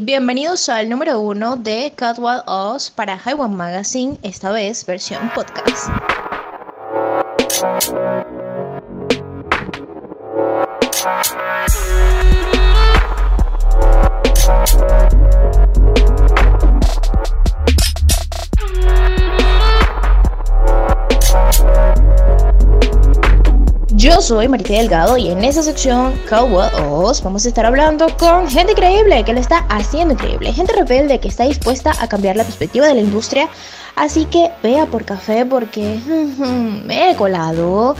bienvenidos al número uno de Catwalk Oz para Highway Magazine, esta vez versión podcast. Yo soy Marita Delgado y en esta sección Cowboy Oz vamos a estar hablando con gente increíble que lo está haciendo increíble, gente rebelde que está dispuesta a cambiar la perspectiva de la industria. Así que vea por café porque me he colado.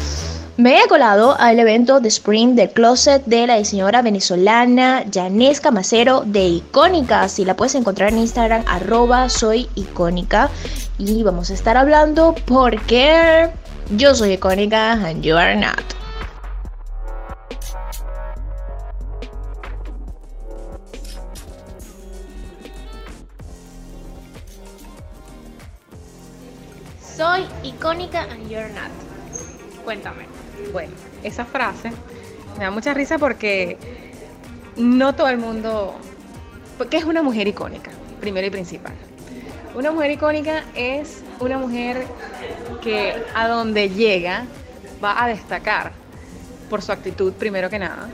Me he colado al evento de Spring del Closet de la diseñadora venezolana Janesca Macero de Icónica. Si la puedes encontrar en Instagram, arroba soy icónica. Y vamos a estar hablando porque yo soy icónica and you are not. Soy icónica and you're not. Cuéntame. Bueno, esa frase me da mucha risa porque no todo el mundo. Porque es una mujer icónica, primero y principal. Una mujer icónica es una mujer que a donde llega va a destacar por su actitud primero que nada.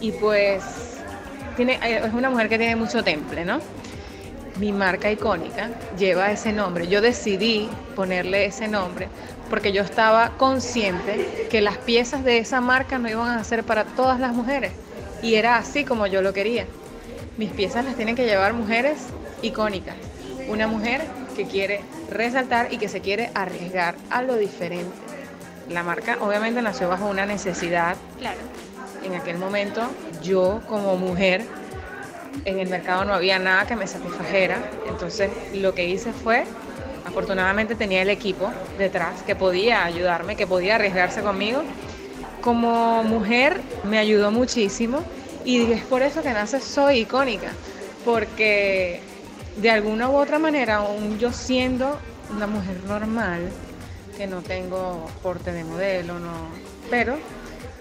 Y pues tiene, es una mujer que tiene mucho temple, ¿no? Mi marca icónica lleva ese nombre. Yo decidí ponerle ese nombre porque yo estaba consciente que las piezas de esa marca no iban a ser para todas las mujeres. Y era así como yo lo quería. Mis piezas las tienen que llevar mujeres icónicas. Una mujer que quiere resaltar y que se quiere arriesgar a lo diferente. La marca obviamente nació bajo una necesidad. Claro. En aquel momento yo como mujer en el mercado no había nada que me satisfajera, entonces lo que hice fue, afortunadamente tenía el equipo detrás que podía ayudarme, que podía arriesgarse conmigo. Como mujer me ayudó muchísimo y es por eso que nace Soy Icónica, porque de alguna u otra manera, aún yo siendo una mujer normal, que no tengo porte de modelo, no, pero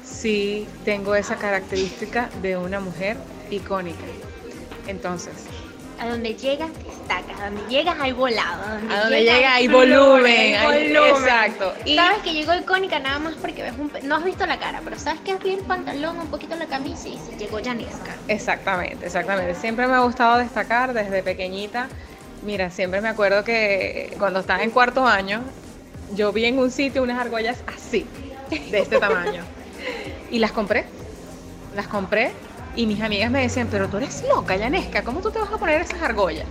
sí tengo esa característica de una mujer icónica. Entonces, a donde llegas destacas, a donde llegas hay volado, a donde, a donde llega, hay volumen, hay volumen. exacto. Y sabes que llegó icónica nada más porque ves un, no has visto la cara, pero sabes que has visto el pantalón, un poquito la camisa y se llegó Janesca. Exactamente, exactamente. Siempre me ha gustado destacar desde pequeñita. Mira, siempre me acuerdo que cuando estaba en cuarto año, yo vi en un sitio unas argollas así, de este tamaño. y las compré. Las compré y mis amigas me decían, pero tú eres loca, Yanesca, ¿cómo tú te vas a poner esas argollas?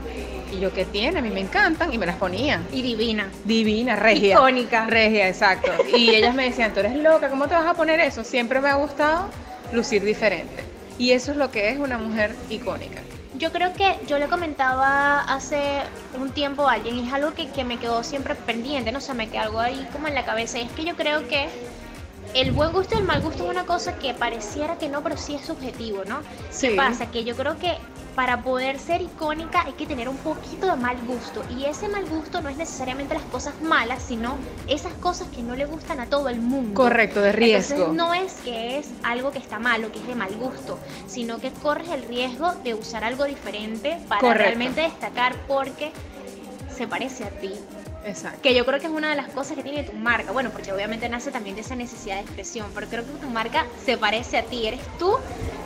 Y yo, ¿qué tiene? A mí me encantan y me las ponía. Y divina. Divina, regia. Icónica. Regia, exacto. Y ellas me decían, tú eres loca, ¿cómo te vas a poner eso? Siempre me ha gustado lucir diferente. Y eso es lo que es una mujer icónica. Yo creo que yo le comentaba hace un tiempo a alguien y es algo que, que me quedó siempre pendiente, no sé, me quedó algo ahí como en la cabeza. Y es que yo creo que el buen gusto y el mal gusto es una cosa que pareciera que no, pero sí es subjetivo, ¿no? Sí. ¿Qué pasa? Que yo creo que para poder ser icónica hay que tener un poquito de mal gusto. Y ese mal gusto no es necesariamente las cosas malas, sino esas cosas que no le gustan a todo el mundo. Correcto, de riesgo. Entonces no es que es algo que está malo, que es de mal gusto, sino que corres el riesgo de usar algo diferente para Correcto. realmente destacar porque se parece a ti. Exacto. Que yo creo que es una de las cosas que tiene tu marca. Bueno, porque obviamente nace también de esa necesidad de expresión, pero creo que tu marca se parece a ti, eres tú.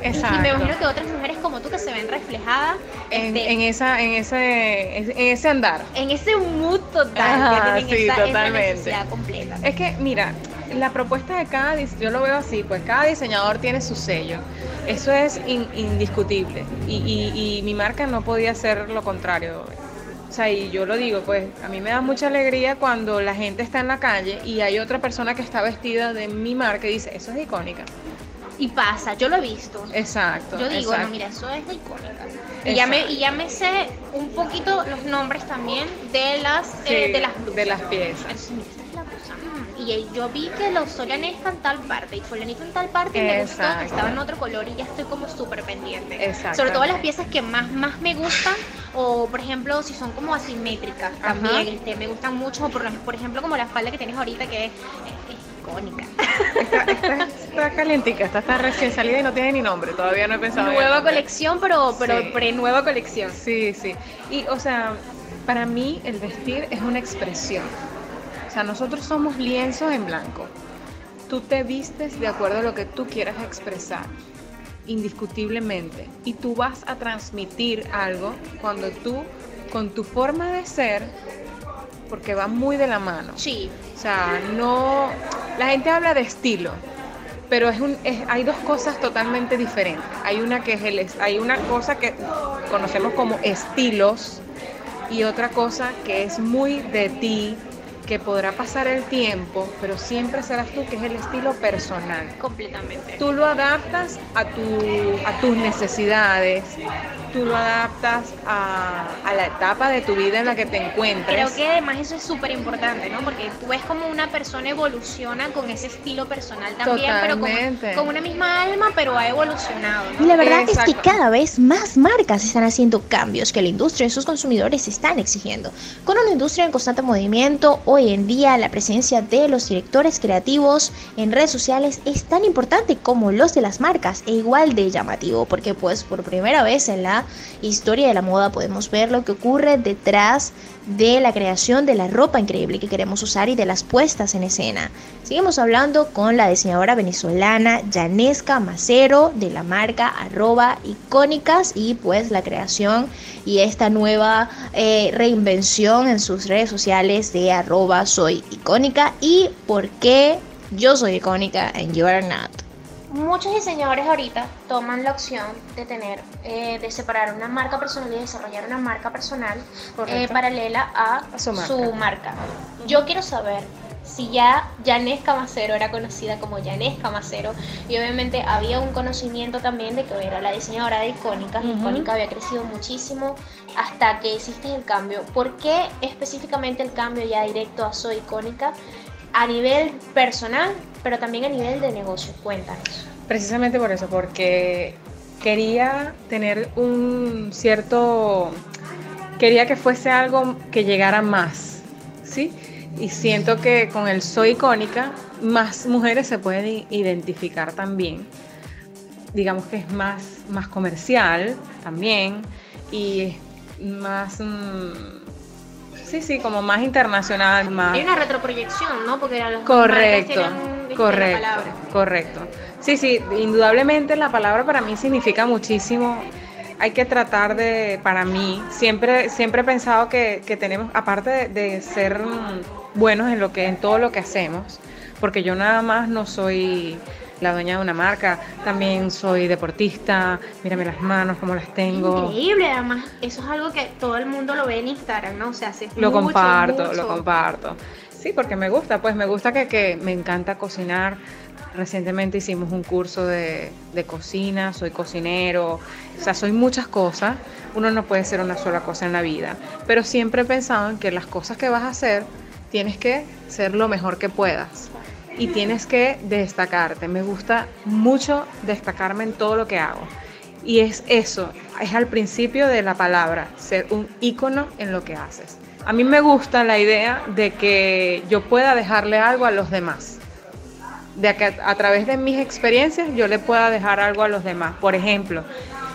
Y- Exacto. Y me imagino que otras mujeres como tú que se ven reflejadas En, este, en esa, en, ese, en ese andar. en ese mood total, Ajá, que sí, esa, esa totalmente. necesidad completa. Es que, mira, la propuesta de cada, yo lo veo así, pues cada diseñador tiene su sello. Eso es in- indiscutible. Y, y- y mi marca no podía ser lo contrario. O sea, y yo lo digo, pues a mí me da mucha alegría cuando la gente está en la calle y hay otra persona que está vestida de mi marca y dice, eso es icónica. Y pasa, yo lo he visto. Exacto. Yo digo, exacto. no, mira, eso es icónica. Y ya, me, y ya me sé un poquito los nombres también de las, Sí, eh, de las blusas. de las piezas. Es Y yo vi que los Sorianesca en tal parte y Fulanito en tal parte y me gustó que Exacto. estaba en otro color y ya estoy como súper pendiente. Exactamente. Sobre todo las piezas que más, más me gustan o por ejemplo si son como asimétricas también este, me gustan mucho. Por, por ejemplo como la falda que tienes ahorita que es, icónica. Esta, esta es está calientica, esta está recién salida y no tiene ni nombre, todavía no he pensado Nueva colección, pero, pero Sí. pre-nueva colección. Sí, sí. Y, o sea, para mí el vestir es una expresión. O sea, nosotros somos lienzos en blanco. Tú te vistes de acuerdo a lo que tú quieras expresar, indiscutiblemente. Y tú vas a transmitir algo cuando tú, con tu forma de ser, porque va muy de la mano. Sí, O sea, no. La gente habla de estilo, pero es un, es- hay dos cosas totalmente diferentes. Hay una que es el, hay una cosa que conocemos como estilos y otra cosa que es muy de ti, que podrá pasar el tiempo, pero siempre serás tú, que es el estilo personal. completamente. Tú lo adaptas a, tu, a tus necesidades, tú lo adaptas a, a la etapa de tu vida en la que te encuentres. Creo que además eso es súper importante, ¿no? Porque tú ves como una persona evoluciona con ese estilo personal también, Totalmente. pero con, con una misma alma, pero ha evolucionado, Y ¿no? la verdad es Exacto. que cada vez más marcas están haciendo cambios que la industria y sus consumidores están exigiendo. Con una industria en constante movimiento, hoy en día la presencia de los directores creativos en redes sociales es tan importante como los de las marcas e igual de llamativo, porque pues por primera vez en la historia de la moda podemos ver lo que ocurre detrás de la creación de la ropa increíble que queremos usar y de las puestas en escena. Seguimos hablando con la diseñadora venezolana Yanesca Macero de la marca arroba icónicas y pues la creación y esta nueva eh, reinvención en sus redes sociales de arroba soy icónica y por qué yo soy icónica and you are not. Muchos diseñadores ahorita toman la opción de tener, eh, de separar una marca personal y desarrollar una marca personal eh, paralela a, A su marca. su marca. Yo quiero saber si ya Janés Camacero era conocida como Janés Camacero y obviamente había un conocimiento también de que era la diseñadora de Icónicas. Ujú. Icónica había crecido muchísimo hasta que hiciste el cambio. ¿Por qué específicamente el cambio ya directo a Soy Icónica a nivel personal, pero también a nivel de negocio? Cuéntanos. Precisamente por eso, porque quería tener un cierto, quería que fuese algo que llegara más, ¿sí? Y siento que con el Soy Icónica, más mujeres se pueden identificar también. Digamos que es más, más comercial también y es más, mm, sí, sí, como más internacional, más... Hay una retroproyección, ¿no? Porque Correcto, tienen, viste, la correcto, palabra. correcto. Sí, sí, indudablemente la palabra para mí significa muchísimo. Hay que tratar de, para mí, siempre, siempre he pensado que, que tenemos, aparte de, de ser buenos en lo que, en todo lo que hacemos, porque yo nada más no soy la dueña de una marca, también soy deportista, mírame las manos, cómo las tengo. Increíble, además, eso es algo que todo el mundo lo ve en Instagram, ¿no? O sea, Lo mucho, comparto, mucho. lo comparto. Sí, porque me gusta, pues me gusta que, que me encanta cocinar. Recientemente hicimos un curso de, de cocina, soy cocinero, o sea, soy muchas cosas. Uno no puede ser una sola cosa en la vida, pero siempre he pensado en que las cosas que vas a hacer tienes que ser lo mejor que puedas y tienes que destacarte. Me gusta mucho destacarme en todo lo que hago. Y es eso, es al principio de la palabra, ser un ícono en lo que haces. A mí me gusta la idea de que yo pueda dejarle algo a los demás. De que a, a través de mis experiencias yo le pueda dejar algo a los demás. Por ejemplo,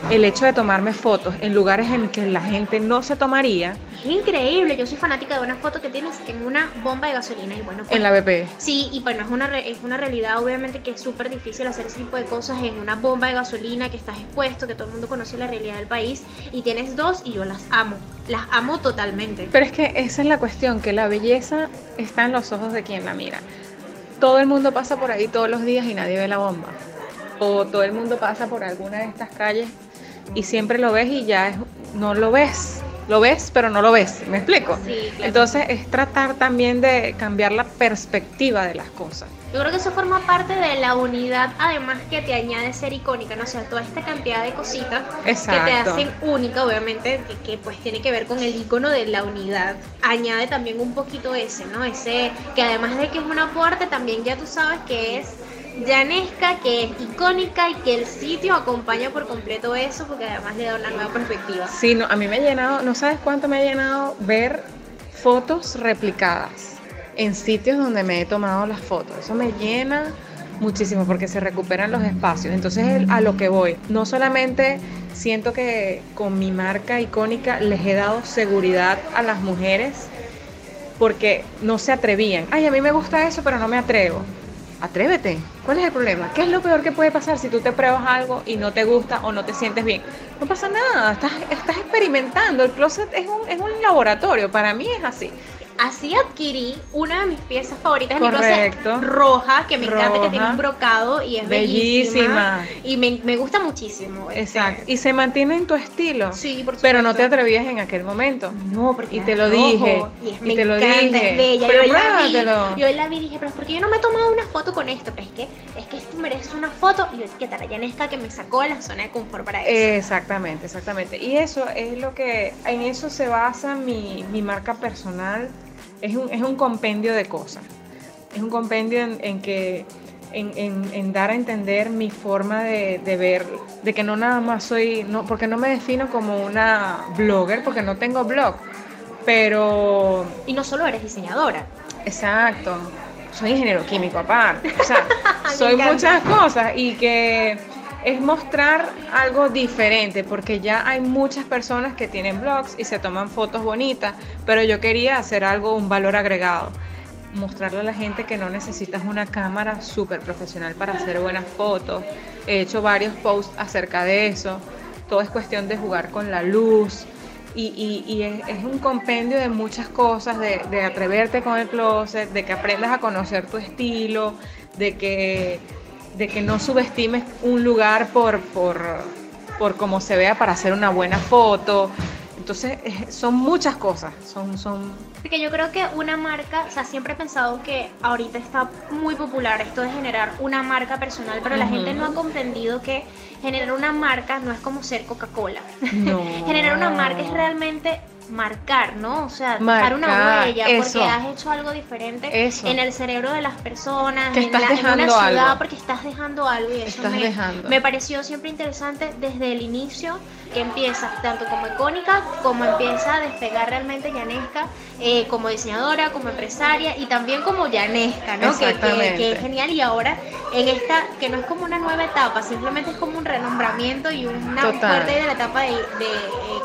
el hecho de tomarme fotos en lugares en que la gente no se tomaría, Es increíble, yo soy fanática de una foto que tienes en una bomba de gasolina y bueno, pues, en la BP. Sí, y bueno, es una, es una realidad obviamente que es súper difícil hacer ese tipo de cosas en una bomba de gasolina que estás expuesto, que todo el mundo conoce la realidad del país y tienes dos y yo las amo, las amo totalmente. Pero es que esa es la cuestión, que la belleza está en los ojos de quien la mira. Todo el mundo pasa por ahí todos los días y nadie ve la bomba. O todo el mundo pasa por alguna de estas calles y siempre lo ves y ya es- no lo ves. Lo ves, pero no lo ves. ¿Me explico? Sí, claro. Entonces es tratar también de cambiar la perspectiva de las cosas. Yo creo que eso forma parte de la unidad, además que te añade ser icónica, ¿no? O sea, toda esta cantidad de cositas que te hacen única, obviamente, que, que, pues tiene que ver con el icono de la unidad. Añade también un poquito ese, ¿no? Ese que además de que es un aporte, también ya tú sabes que es llanesca, que es icónica y que el sitio acompaña por completo eso, porque además le da una nueva perspectiva. Sí, no, a mí me ha llenado, no sabes cuánto me ha llenado ver fotos replicadas en sitios donde me he tomado las fotos. Eso me llena muchísimo porque se recuperan los espacios. Entonces a lo que voy, no solamente siento que con mi marca icónica les he dado seguridad a las mujeres porque no se atrevían. Ay, a mí me gusta eso, pero no me atrevo. Atrévete. ¿Cuál es el problema? ¿Qué es lo peor que puede pasar si tú te pruebas algo y no te gusta o no te sientes bien? No pasa nada, estás, estás experimentando. El closet es un, es un laboratorio, para mí es así así adquirí una de mis piezas favoritas de mi closet roja, que me encanta, que tiene un brocado y es bellísima. Y me, gusta muchísimo. Este. Exacto. Y se mantiene en tu estilo. Sí, por supuesto. Pero no te atrevías en aquel momento. No, porque y te lo dije. Y, te lo dije. es bella. Pero yo la vi. Yo la vi y dije, pero ¿por qué yo no me he tomado una foto con esto? Pero es que es que esto merece una foto y yo que Tarayanesca que me sacó la zona de confort para eso. Exactamente, exactamente. Y eso es lo que en eso se basa mi, mi marca personal es un, es un compendio de cosas. Es un compendio en, que en, dar a entender mi forma de, ver, de que no nada más soy, no, porque no me defino como una blogger, porque no tengo blog, pero... Y no solo eres diseñadora. Exacto, soy ingeniero químico aparte, o sea, soy muchas cosas y que es mostrar algo diferente, porque ya hay muchas personas que tienen blogs y se toman fotos bonitas, pero yo quería hacer algo, un valor agregado. Mostrarle a la gente que no necesitas una cámara súper profesional para hacer buenas fotos. He hecho varios posts acerca de eso. Todo es cuestión de jugar con la luz. Y, es, un compendio de muchas cosas, de, de atreverte con el closet, de que aprendas a conocer tu estilo, de que de que no subestimes un lugar por, por, por cómo se vea para hacer una buena foto. Entonces, son muchas cosas, son, son... Porque yo creo que una marca, o sea, siempre he pensado que ahorita está muy popular esto de generar una marca personal, pero la gente no ha comprendido que generar una marca no es como ser Coca-Cola. No. generar una marca es realmente marcar, ¿no? O sea, dejar una huella porque has hecho algo diferente en el cerebro de las personas, en, la, una ciudad, porque estás dejando algo y eso me, me, pareció siempre interesante desde el inicio que empieza tanto como icónica como empieza a despegar realmente Yanesca eh, como diseñadora, como empresaria y también como Yanesca, ¿no? Que, que, es genial. Y ahora en esta, que no es como una nueva etapa, simplemente es como un renombramiento y una parte de la etapa de, eh,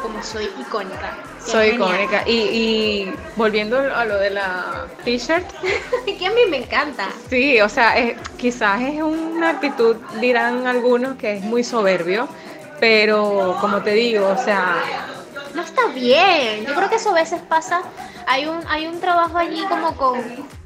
como soy icónica. Soy icónica. Y, y, volviendo a lo de la t-shirt. que a mí me encanta. Sí, o sea, quizás es una actitud, dirán algunos, que es muy soberbio, pero como te digo, o sea... No está bien. Yo creo que eso a veces pasa. Hay un, hay un trabajo allí como con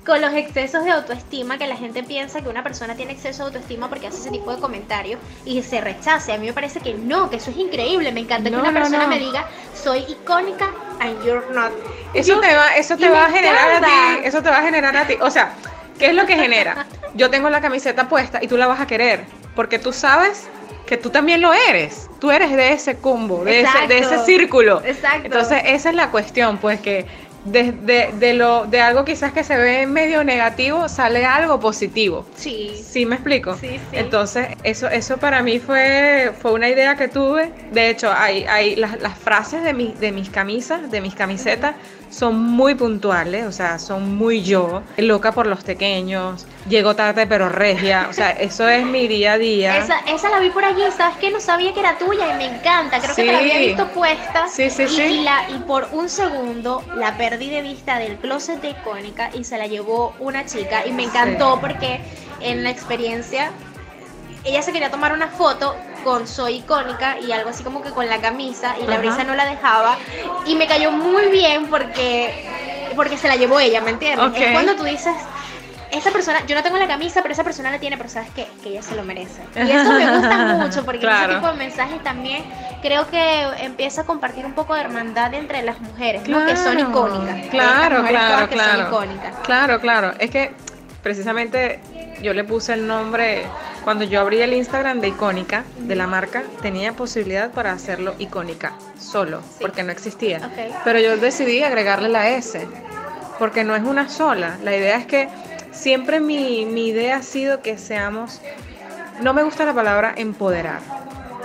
con los excesos de autoestima, que la gente piensa que una persona tiene exceso de autoestima porque hace ese tipo de comentarios y se rechace. A mí me parece que no, que eso es increíble. Me encanta que una persona me diga, soy icónica and you're not. Eso te va, eso te va a generar a ti, eso te va a generar a ti. O sea, ¿qué es lo que genera? Yo tengo la camiseta puesta y tú la vas a querer, porque tú sabes que tú también lo eres. Tú eres de ese combo, de, ese, de ese círculo. Exacto. Entonces, esa es la cuestión, pues que de, de, lo, de algo quizás que se ve medio negativo, sale algo positivo. Sí. ¿Sí me explico? Sí, sí. Entonces, eso, eso para mí fue, fue una idea que tuve. De hecho, hay, hay las, las frases de, mi, de mis camisas, de mis camisetas, son muy puntuales, o sea, son muy yo, loca por los pequeños, llego tarde pero regia, o sea, eso es mi día a día. Esa, esa la vi por allí, ¿sabes qué? No sabía que era tuya y me encanta, creo que te la había visto puesta sí, sí, y, sí. Y, la, y por un segundo la perdí de vista del closet de icónica y se la llevó una chica y me encantó porque en la experiencia ella se quería tomar una foto con Soy icónica y algo así como que con la camisa y la brisa no la dejaba y me cayó muy bien porque porque se la llevó ella, ¿me entiendes? Es cuando tú dices esa persona, yo no tengo la camisa, pero esa persona la tiene, pero sabes que, que ella se lo merece. Y eso me gusta mucho, porque ese tipo de mensajes también creo que empieza a compartir un poco de hermandad entre las mujeres, que son icónicas. Claro, claro, claro. Claro, claro. Es que precisamente yo le puse el nombre, cuando yo abrí el Instagram de icónica, de la marca, tenía posibilidad para hacerlo icónica, solo, porque no existía. Pero yo decidí agregarle la S, porque no es una sola. La idea es que siempre mi, mi idea ha sido que seamos, no me gusta la palabra empoderar,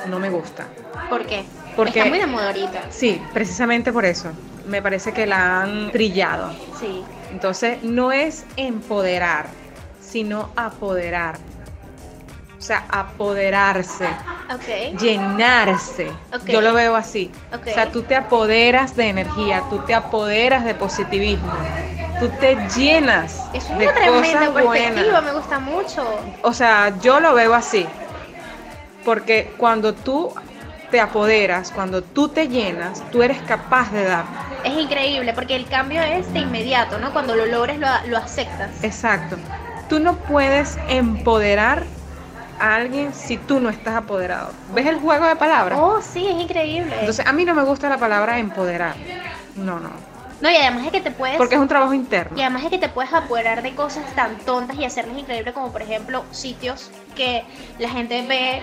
no me gusta. ¿Por qué? Porque está muy de moda ahorita. Sí, precisamente por eso. Me parece que la han trillado. Sí. Entonces, no es empoderar, sino apoderar. O sea, apoderarse, llenarse. Yo lo veo así. O sea, tú te apoderas de energía, tú te apoderas de positivismo, tú te llenas Es de una tremenda cosas perspectiva, buenas. me gusta mucho. O sea, yo lo veo así. Porque cuando tú te apoderas, cuando tú te llenas, tú eres capaz de dar. Es increíble porque el cambio es de inmediato, ¿no? Cuando lo logres lo, lo aceptas. Exacto. Tú no puedes empoderar a alguien si tú no estás apoderado. ¿Ves el juego de palabras? Oh, sí, es increíble. Entonces, a mí no me gusta la palabra empoderar. No, no. no, y además es que te puedes... Porque es un trabajo interno. Y además es que te puedes apoderar de cosas tan tontas y hacerlas increíbles como por ejemplo sitios que la gente ve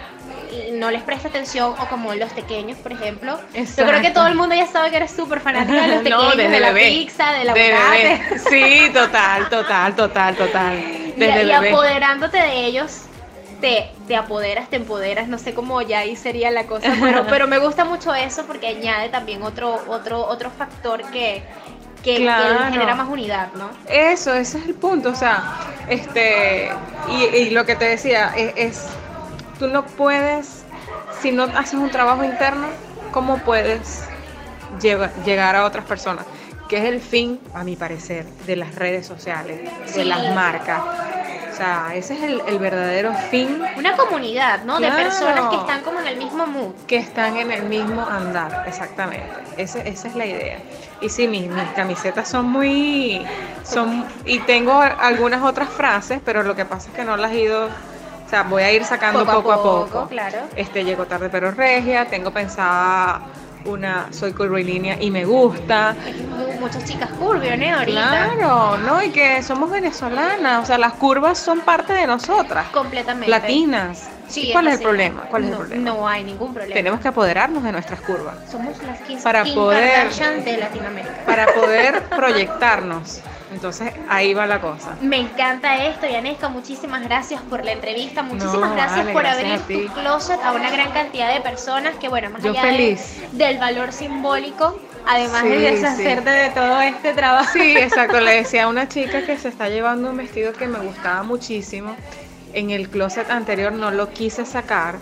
y no les presta atención o como los pequeños, por ejemplo. Yo creo que todo el mundo ya sabe que eres súper fanática de los pequeños, No, desde de la bebé. pizza, De aguacate. bebé. Sí, total, total, total, total. Y, Desde y bebé. apoderándote de ellos, te, te apoderas, te empoderas, no sé cómo ya ahí sería la cosa, pero, pero me gusta mucho eso porque añade también otro, otro, otro factor que, que, genera más unidad, ¿no? Eso, ese es el punto, o sea, este, y, y lo que te decía, es, es, tú no puedes, si no haces un trabajo interno, ¿cómo puedes lleva- llegar a otras personas? Que es el fin, a mi parecer, de las redes sociales, de Sí. las marcas. O sea, ese es el, el verdadero fin Una comunidad, ¿no? De personas que están como en el mismo mood. que están en el mismo andar, exactamente. Ese- esa es la idea. Y sí, mis, mis camisetas son muy... son Y tengo algunas otras frases, pero lo que pasa es que no las he ido... O sea, voy a ir sacando poco, a poco. claro. Este, llego tarde pero regia, tengo pensada una Soy curvilínea y me gusta. Mu- Muchas chicas curvy, ¿no? Ahorita. Claro, ¿no? Y que somos venezolanas, o sea, las curvas son parte de nosotras, Completamente. latinas. Sí, ¿Y ¿Cuál es el problema? ¿Cuál es no, el problema? No hay ningún problema. Tenemos que apoderarnos de nuestras curvas. Somos las 15 Para poder- de Latinoamérica. para poder proyectarnos. Entonces ahí va la cosa. Me encanta esto, Yanesca. Muchísimas gracias por la entrevista. Muchísimas No, gracias vale, por gracias abrir tu closet a una gran cantidad de personas que, bueno, más Yo allá feliz. de- del valor simbólico, además Sí, de deshacerte de todo este trabajo. Sí, exacto. Le decía a una chica que se está llevando un vestido que me gustaba muchísimo. En el closet anterior no lo quise sacar.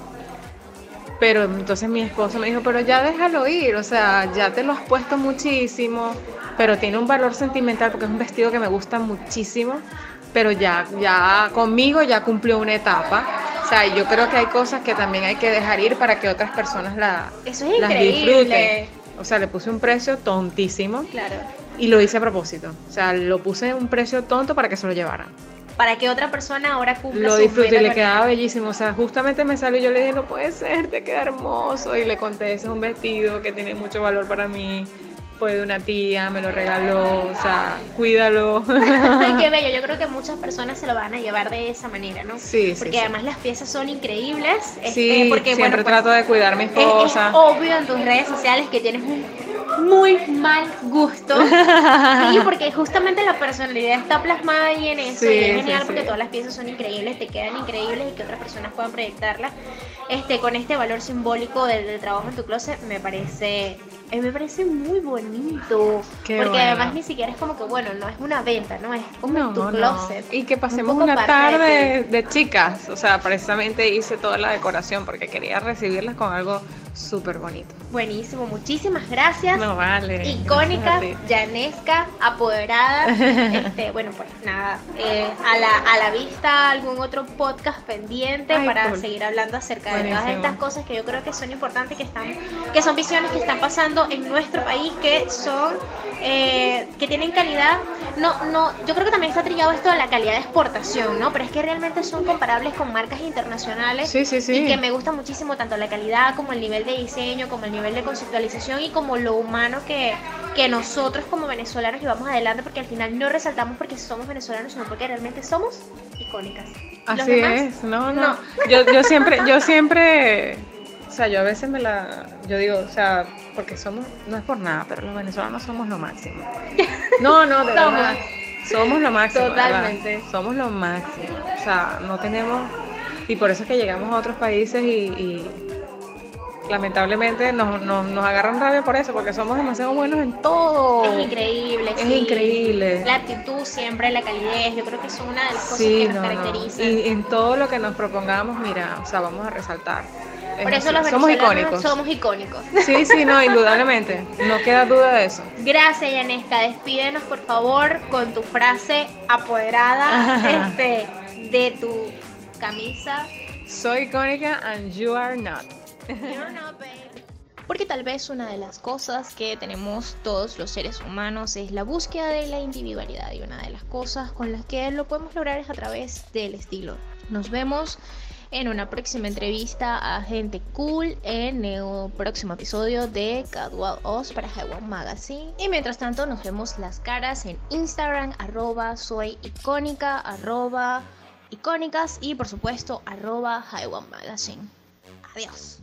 Pero entonces mi esposo me dijo, pero ya déjalo ir, o sea, ya te lo has puesto muchísimo, pero tiene un valor sentimental porque es un vestido que me gusta muchísimo, pero ya, ya conmigo ya cumplió una etapa. O sea, yo creo que hay cosas que también hay que dejar ir para que otras personas la, Eso es las increíble. disfruten. O sea, le puse un precio tontísimo Claro. y lo hice a propósito. O sea, lo puse un precio tonto para que se lo llevaran. Para que otra persona ahora cumpla Lo su disfruté y le quedaba bellísimo. O sea, justamente me salió y yo le dije, no puede ser, te queda hermoso. Y le conté, ese es un vestido que tiene mucho valor para mí. Fue de una tía, me lo regaló. O sea, cuídalo. Qué bello. Yo creo que muchas personas se lo van a llevar de esa manera, ¿no? Sí, sí, Porque sí. además las piezas son increíbles. este, Sí, porque, siempre bueno, pues, trato de cuidar mis es- es, cosas. obvio en tus redes sociales que tienes un muy mal gusto. sí, porque justamente la personalidad está plasmada ahí en eso. Sí, y es genial sí. porque todas las piezas son increíbles, te quedan increíbles y que otras personas puedan proyectarlas. Este, con este valor simbólico del, del trabajo en tu closet, me parece. eh, me parece muy bonito. Qué porque bueno. además ni siquiera es como que, bueno, no es una venta, ¿no? Es como No, tu no. closet. Y que pasemos una de tarde ti. de, chicas. O sea, precisamente hice toda la decoración porque quería recibirlas con algo súper bonito. Buenísimo, muchísimas gracias. No vale. icónica, llanesca, apoderada. este, bueno, pues nada, eh, a, la, a la vista algún otro podcast pendiente Ay, para cool. seguir hablando acerca de todas estas cosas que yo creo que son importantes, que están, que son visiones que están pasando en nuestro país, que son, eh, que tienen calidad. No, no, yo creo que también está trillado esto de la calidad de exportación, ¿no? Pero es que realmente son comparables con marcas internacionales. Sí, sí, sí. Y que me gusta muchísimo tanto la calidad como el nivel de diseño, como el nivel de conceptualización y como lo humano que, que nosotros como venezolanos llevamos adelante, porque al final no resaltamos porque somos venezolanos, sino porque realmente somos icónicas. Así es, no, no. no. Yo, yo siempre, yo siempre, o sea, yo a veces me la, yo digo, o sea, porque somos, no es por nada, pero los venezolanos somos lo máximo. No, no, de Somos. verdad. Somos lo máximo. de verdad. Totalmente. Somos lo máximo. O sea, no tenemos, y por eso es que llegamos a otros países y, y, lamentablemente nos, nos, agarran rabia por eso, porque somos demasiado buenos en todo. Es increíble. Es increíble. La actitud siempre, la calidez, yo creo que es una de las cosas que nos caracteriza. Y en todo lo que nos propongamos, mira, o sea, vamos a resaltar. Por eso los somos icónicos. Somos icónicos. Sí, sí, no, indudablemente. No queda duda de eso. Gracias, Yanesca. Despídenos, por favor, con tu frase apoderada este, de tu camisa. Soy icónica and you are not. Porque tal vez una de las cosas que tenemos todos los seres humanos es la búsqueda de la individualidad y una de las cosas con las que lo podemos lograr es a través del estilo. Nos vemos en una próxima entrevista a gente cool en el próximo episodio de Casual Oz para Haiwan Magazine. Y mientras tanto nos vemos las caras en Instagram arroba soy icónica arroba icónicas y por supuesto arroba Magazine. Adiós.